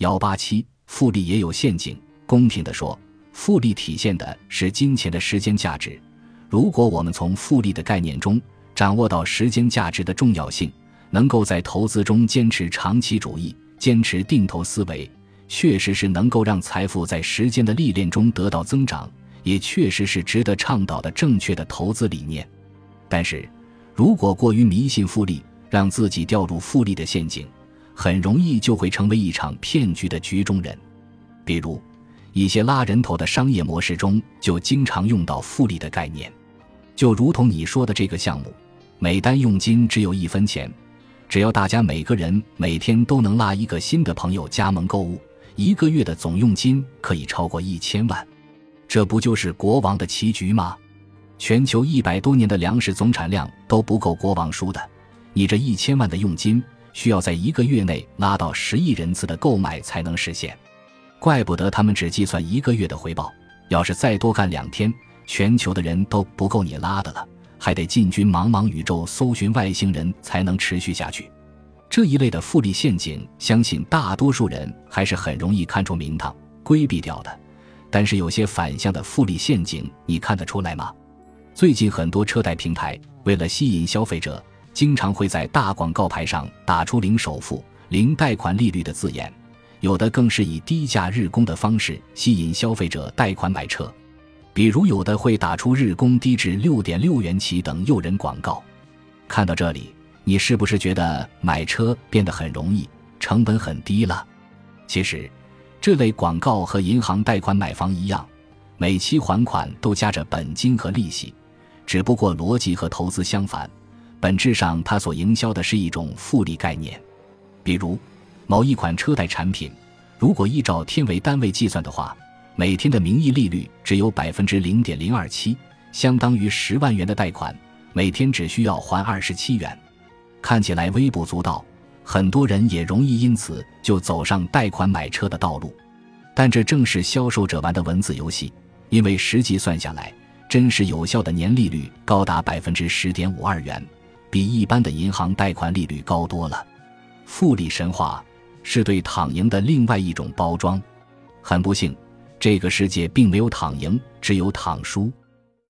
幺八七，复利也有陷阱。公平地说，复利体现的是金钱的时间价值。如果我们从复利的概念中掌握到时间价值的重要性，能够在投资中坚持长期主义，坚持定投思维，确实是能够让财富在时间的历练中得到增长，也确实是值得倡导的正确的投资理念。但是，如果过于迷信复利，让自己掉入复利的陷阱，很容易就会成为一场骗局的局中人。比如，一些拉人头的商业模式中就经常用到复利的概念，就如同你说的这个项目，每单佣金只有一分钱，只要大家每个人每天都能拉一个新的朋友加盟购物，一个月的总佣金可以超过一千万，这不就是国王的棋局吗？全球一百多年的粮食总产量都不够国王输的。你这一千万的佣金，需要在一个月内拉到十亿人次的购买才能实现，怪不得他们只计算一个月的回报。要是再多干两天，全球的人都不够你拉的了，还得进军茫茫宇宙搜寻外星人才能持续下去。这一类的复利陷阱，相信大多数人还是很容易看出名堂，规避掉的。但是有些反向的复利陷阱，你看得出来吗？最近很多车贷平台为了吸引消费者。经常会在大广告牌上打出零首付、零贷款利率的字眼，有的更是以低价日供的方式吸引消费者贷款买车，比如有的会打出日供低至六点六元起等诱人广告。看到这里，你是不是觉得买车变得很容易，成本很低了？其实，这类广告和银行贷款买房一样，每期还款都加着本金和利息，只不过逻辑和投资相反。本质上，它所营销的是一种复利概念。比如，某一款车贷产品，如果依照天为单位计算的话，每天的名义利率只有百分之零点零二七，相当于十万元的贷款，每天只需要还二十七元。看起来微不足道，很多人也容易因此就走上贷款买车的道路。但这正是销售者玩的文字游戏，因为实际算下来，真实有效的年利率高达百分之十点五二元。比一般的银行贷款利率高多了，复利神话是对躺赢的另外一种包装。很不幸，这个世界并没有躺赢，只有躺输。